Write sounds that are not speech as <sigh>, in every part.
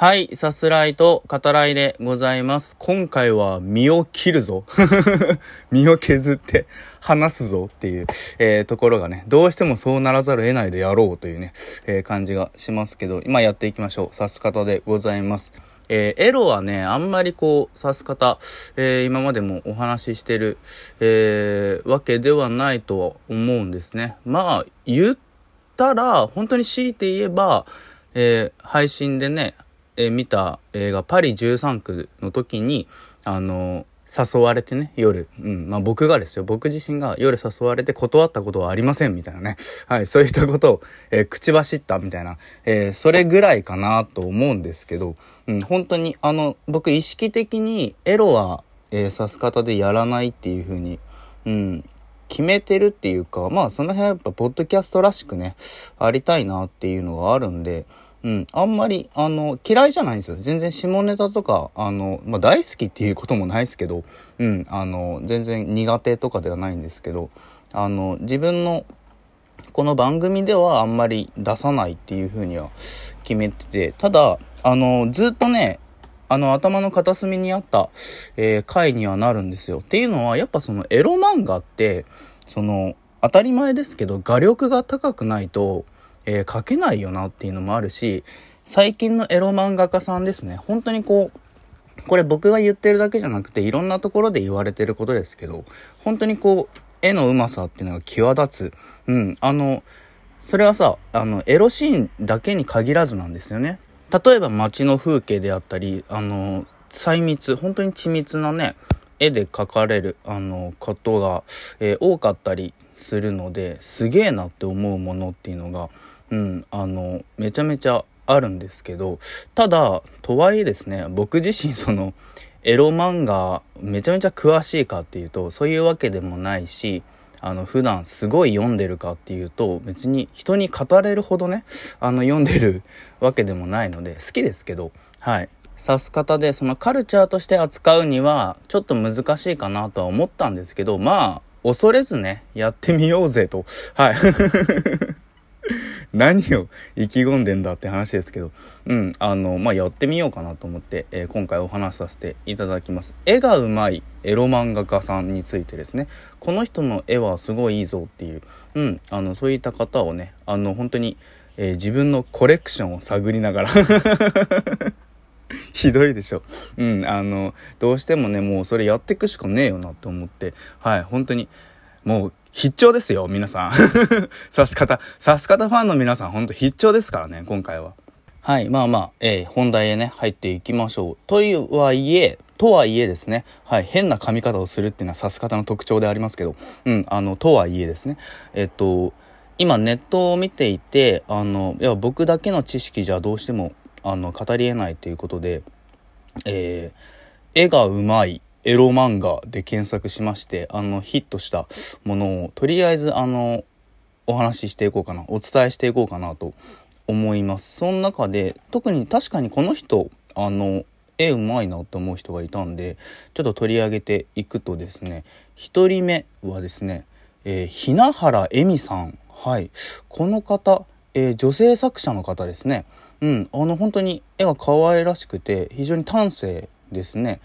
はい、さすらいと語らいでございます。今回は身を切るぞ。<laughs> 身を削って話すぞっていう、えー、ところがね、どうしてもそうならざるを得ないでやろうというね、えー、感じがしますけど、今やっていきましょう。さす方でございます。えー、エロはね、あんまりこう、指す方、えー、今までもお話ししてる、えー、わけではないとは思うんですね。まあ、言ったら、本当に強いて言えば、え配信でね、えー、見た映画パリ13区の時に、あのー、誘われてね、夜。うん。まあ僕がですよ。僕自身が夜誘われて断ったことはありませんみたいなね。<laughs> はい。そういったことを、えー、口走ったみたいな。え、それぐらいかなと思うんですけど、うん。本当に、あの、僕意識的にエロは、えー、刺す方でやらないっていう風に、うん。決めてるっていうか、まあその辺はやっぱポッドキャストらしくね、ありたいなっていうのがあるんで、うん。あんまり、あの、嫌いじゃないんですよ。全然下ネタとか、あの、まあ、大好きっていうこともないですけど、うん。あの、全然苦手とかではないんですけど、あの、自分の、この番組ではあんまり出さないっていうふうには決めてて、ただ、あの、ずっとね、あの、頭の片隅にあった、えー、回にはなるんですよ。っていうのは、やっぱそのエロ漫画って、その、当たり前ですけど、画力が高くないと、えー、書けないよなっていうのもあるし、最近のエロ漫画家さんですね、本当にこう、これ僕が言ってるだけじゃなくて、いろんなところで言われてることですけど、本当にこう、絵のうまさっていうのが際立つ。うん、あの、それはさ、あの、エロシーンだけに限らずなんですよね。例えば街の風景であったり、あの、細密、本当に緻密なね、絵で描かれる、あの、ことが、えー、多かったりするので、すげえなって思うものっていうのが、うん、あの、めちゃめちゃあるんですけど、ただ、とはいえですね、僕自身その、エロ漫画めちゃめちゃ詳しいかっていうと、そういうわけでもないし、あの、普段すごい読んでるかっていうと、別に人に語れるほどね、あの、読んでるわけでもないので、好きですけど、はい。指す方で、そのカルチャーとして扱うには、ちょっと難しいかなとは思ったんですけど、まあ、恐れずね、やってみようぜと。はい。<laughs> 何を意気込んでんだって話ですけど、うん、あの、まあ、やってみようかなと思って、えー、今回お話しさせていただきます。絵がうまいエロ漫画家さんについてですね、この人の絵はすごいいいぞっていう、うん、あの、そういった方をね、あの、本当に、えー、自分のコレクションを探りながら。<laughs> ひどいでしょ。うん、あの、どうしてもね、もうそれやっていくしかねえよなと思って、はい、本当に、もう、必聴ですよ、皆さん。<laughs> さす方、さす方ファンの皆さん、ほんと必聴ですからね、今回は。はい、まあまあ、えー、本題へね、入っていきましょう。というはいえ、とはいえですね、はい、変な髪型をするっていうのはさす方の特徴でありますけど、うん、あの、とはいえですね、えっと、今ネットを見ていて、あの、いや、僕だけの知識じゃどうしても、あの、語り得ないということで、えー、絵がうまい、エロ漫画で検索しまして、あの、ヒットしたものを、とりあえず、あの、お話ししていこうかな、お伝えしていこうかなと思います。その中で、特に確かにこの人、あの、絵うまいなって思う人がいたんで、ちょっと取り上げていくとですね、1人目はですね、えー、ひなはらえみさん。はい。この方、えー、女性作者の方ですね。うん。あの、本当に絵が可愛らしくて、非常に端正ですね。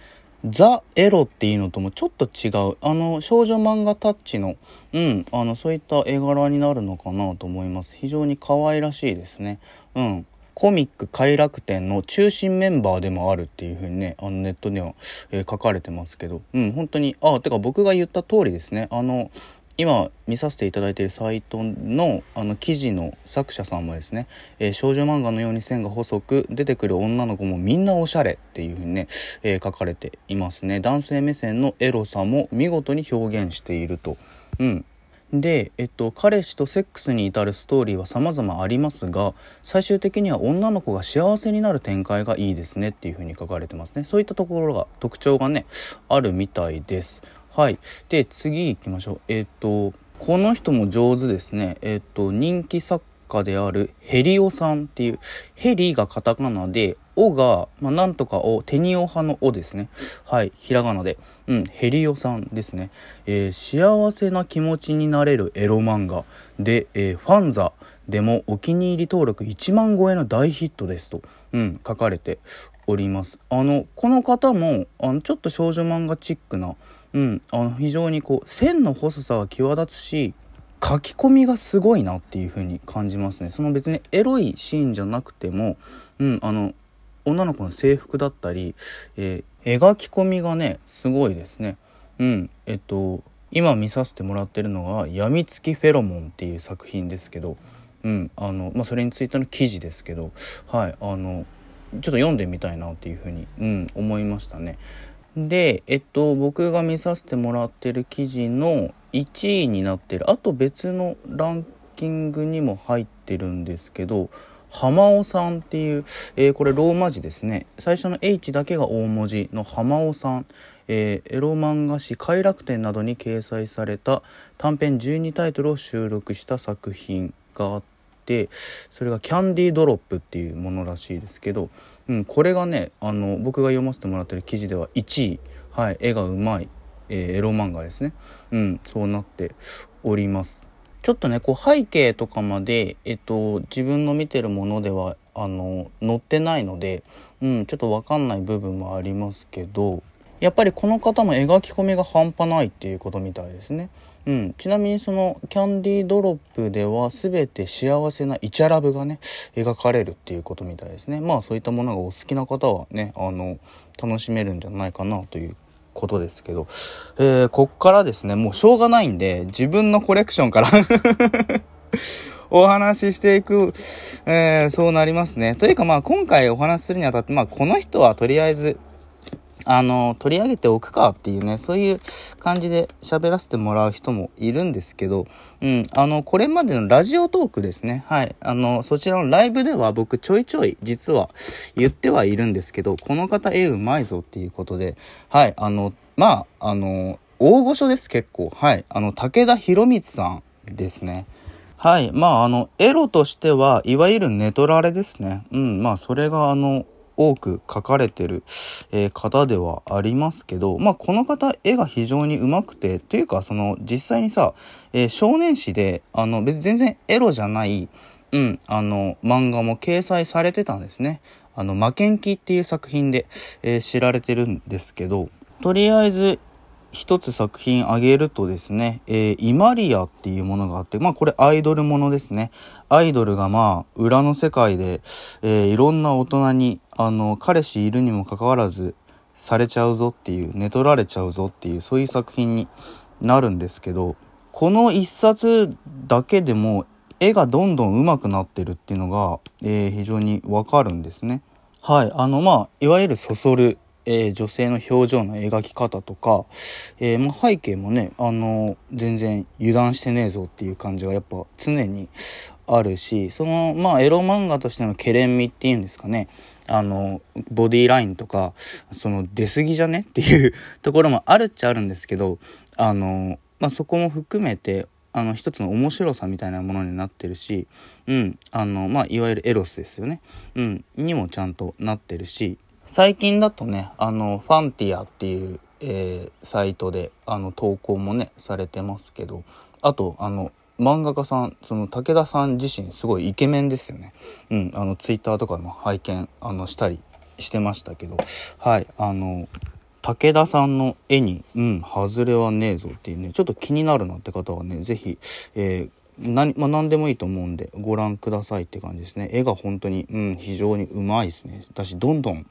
ザ・エロっていうのともちょっと違う、あの、少女漫画タッチの、うん、あの、そういった絵柄になるのかなと思います。非常に可愛らしいですね。うん。コミック快楽天の中心メンバーでもあるっていう風にね、あのネットには、えー、書かれてますけど、うん、本当に、あ、てか僕が言った通りですね、あの、今見させていただいているサイトのあの記事の作者さんもですね、えー、少女漫画のように線が細く出てくる女の子もみんなおしゃれっていうふうにね、えー、書かれていますね。男性目線のエロさも見事に表現していると。うん。で、えっと、彼氏とセックスに至るストーリーは様々ありますが最終的には女の子が幸せになる展開がいいですねっていうふうに書かれてますね。そういったところが特徴がねあるみたいです。はい。で、次行きましょう。えっ、と、この人も上手ですね。えっ、と、人気作家であるヘリオさんっていう、ヘリがカタカナで、オが、まあ、なんとかオ、テニオ派のオですね。はい。ひらがなで。うん、ヘリオさんですね。えー、幸せな気持ちになれるエロ漫画で、えー、ファンザでもお気に入り登録1万超えの大ヒットですと、うん、書かれておりますあのこの方もあのちょっと少女漫画チックな、うん、あの非常にこう線の細さが際立つし書き込みがすごいなっていう風に感じますね。その別にエロいシーンじゃなくても、うん、あの女の子の制服だったり、えー、描き込みがねすごいですね。うんえっと今見させてもらってるのが「やみつきフェロモン」っていう作品ですけどうんあのまあ、それについての記事ですけどはいあのちょっと読んでみたいなっていうふうに、うん、思いましたね。で、えっと、僕が見させてもらってる記事の1位になってる。あと別のランキングにも入ってるんですけど浜尾さんっていう、えー、これローマ字ですね。最初の H だけが大文字の浜尾さん、えー、エロ漫画誌「快楽天」などに掲載された短編12タイトルを収録した作品があっててそれがキャンディードロップっていうものらしいですけど、うん、これがねあの僕が読ませてもらってる記事では1位、はい、絵がうまい、えー、エロ漫画ですね、うん、そうなっております。ちょっとねこう背景とかまで、えっと、自分の見てるものではあの載ってないので、うん、ちょっと分かんない部分もありますけどやっぱりこの方も描き込みが半端ないっていうことみたいですね。うん、ちなみにそのキャンディードロップでは全て幸せなイチャラブがね描かれるっていうことみたいですねまあそういったものがお好きな方はねあの楽しめるんじゃないかなということですけど、えー、こっからですねもうしょうがないんで自分のコレクションから <laughs> お話ししていく、えー、そうなりますね。というかまあ今回お話しするにあたってまあこの人はとりあえずあの、取り上げておくかっていうね、そういう感じで喋らせてもらう人もいるんですけど、うん、あの、これまでのラジオトークですね。はい。あの、そちらのライブでは僕ちょいちょい実は言ってはいるんですけど、この方絵うまいぞっていうことで、はい、あの、まあ、あの、大御所です結構。はい。あの、武田博光さんですね。はい。まあ、あの、エロとしては、いわゆるネトラレですね。うん。まあ、それが、あの、多く描かれてる、えー、方ではありますけど、まあ、この方絵が非常に上手くてというかその実際にさ、えー、少年誌であの別に全然エロじゃない、うん、あの漫画も掲載されてたんですね。あの、負けん気っていう作品で、えー、知られてるんですけど、とりあえず一つ作品挙げるとですね、えー、イマリアっていうものがあって、まあこれアイドルものですね。アイドルがまあ裏の世界で、えー、いろんな大人に、あの、彼氏いるにもかかわらずされちゃうぞっていう、寝取られちゃうぞっていう、そういう作品になるんですけど、この一冊だけでも絵がどんどん上手くなってるっていうのが、えー、非常にわかるんですね。はい。あの、まあ、いわゆるそそるえー、女性の表情の描き方とか、えー、まあ、背景もね、あの全然油断してねえぞっていう感じがやっぱ常にあるし、その、まあ、エロ漫画としてのケレン味っていうんですかね、あの、ボディーラインとか、その、出過ぎじゃねっていう <laughs> ところもあるっちゃあるんですけど、あの、まあ、そこも含めて、あの、一つの面白さみたいなものになってるし、うん、あの、まあ、いわゆるエロスですよね。うん、にもちゃんとなってるし、最近だとねあのファンティアっていう、えー、サイトであの投稿もねされてますけどあとあの漫画家さんその武田さん自身すごいイケメンですよねうんあのツイッターとかも拝見あのしたりしてましたけどはいあの武田さんの絵に、うん、外れはねえぞっていうね、ちょっと気になるなって方はね、是非えー、何、まあ、何でもいいと思うんで、ご覧くださいって感じですね。絵が本当に、うん、非常にうまいですね。私、どんどん、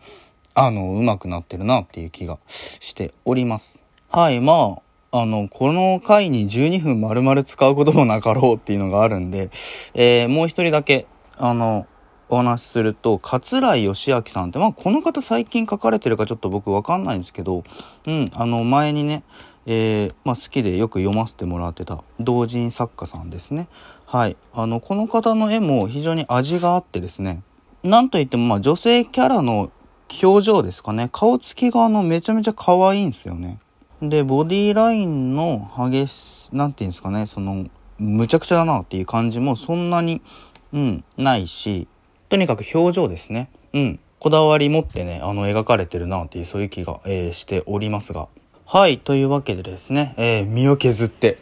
あの、上手くなってるなっていう気がしております。はい、まあ、あの、この回に12分丸々使うこともなかろうっていうのがあるんで、えー、もう一人だけ、あの、お話しすると、桂井義明さんって、まあ、この方最近書かれてるかちょっと僕わかんないんですけど、うん、あの、前にね、えー、まあ、好きでよく読ませてもらってた同人作家さんですね。はい。あの、この方の絵も非常に味があってですね、なんといっても、まあ、女性キャラの表情ですかね。顔つきがあの、めちゃめちゃ可愛いんですよね。で、ボディラインの激し、なんていうんですかね、その、むちゃくちゃだなっていう感じもそんなに、うん、ないし、とにかく表情ですね。うん。こだわり持ってね、あの、描かれてるなっていう、そういう気が、えー、しておりますが。はい。というわけでですね、えー、身を削って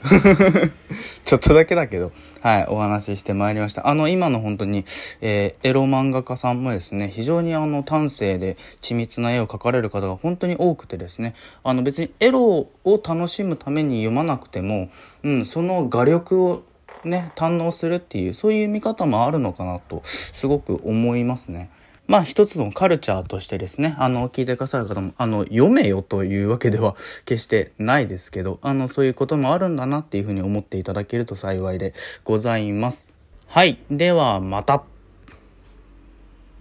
<laughs> ちょっとだけだけど、はい、お話ししてまいりました。あの、今の本当に、えー、エロ漫画家さんもですね、非常にあの、端正で緻密な絵を描かれる方が本当に多くてですね、あの、別にエロを楽しむために読まなくても、うん、その画力をね、堪能するっていう、そういう見方もあるのかなと、すごく思いますね。まあ一つのカルチャーとしてですね、あの、聞いてくださる方も、あの、読めよというわけでは決してないですけど、あの、そういうこともあるんだなっていうふうに思っていただけると幸いでございます。はい。では、また。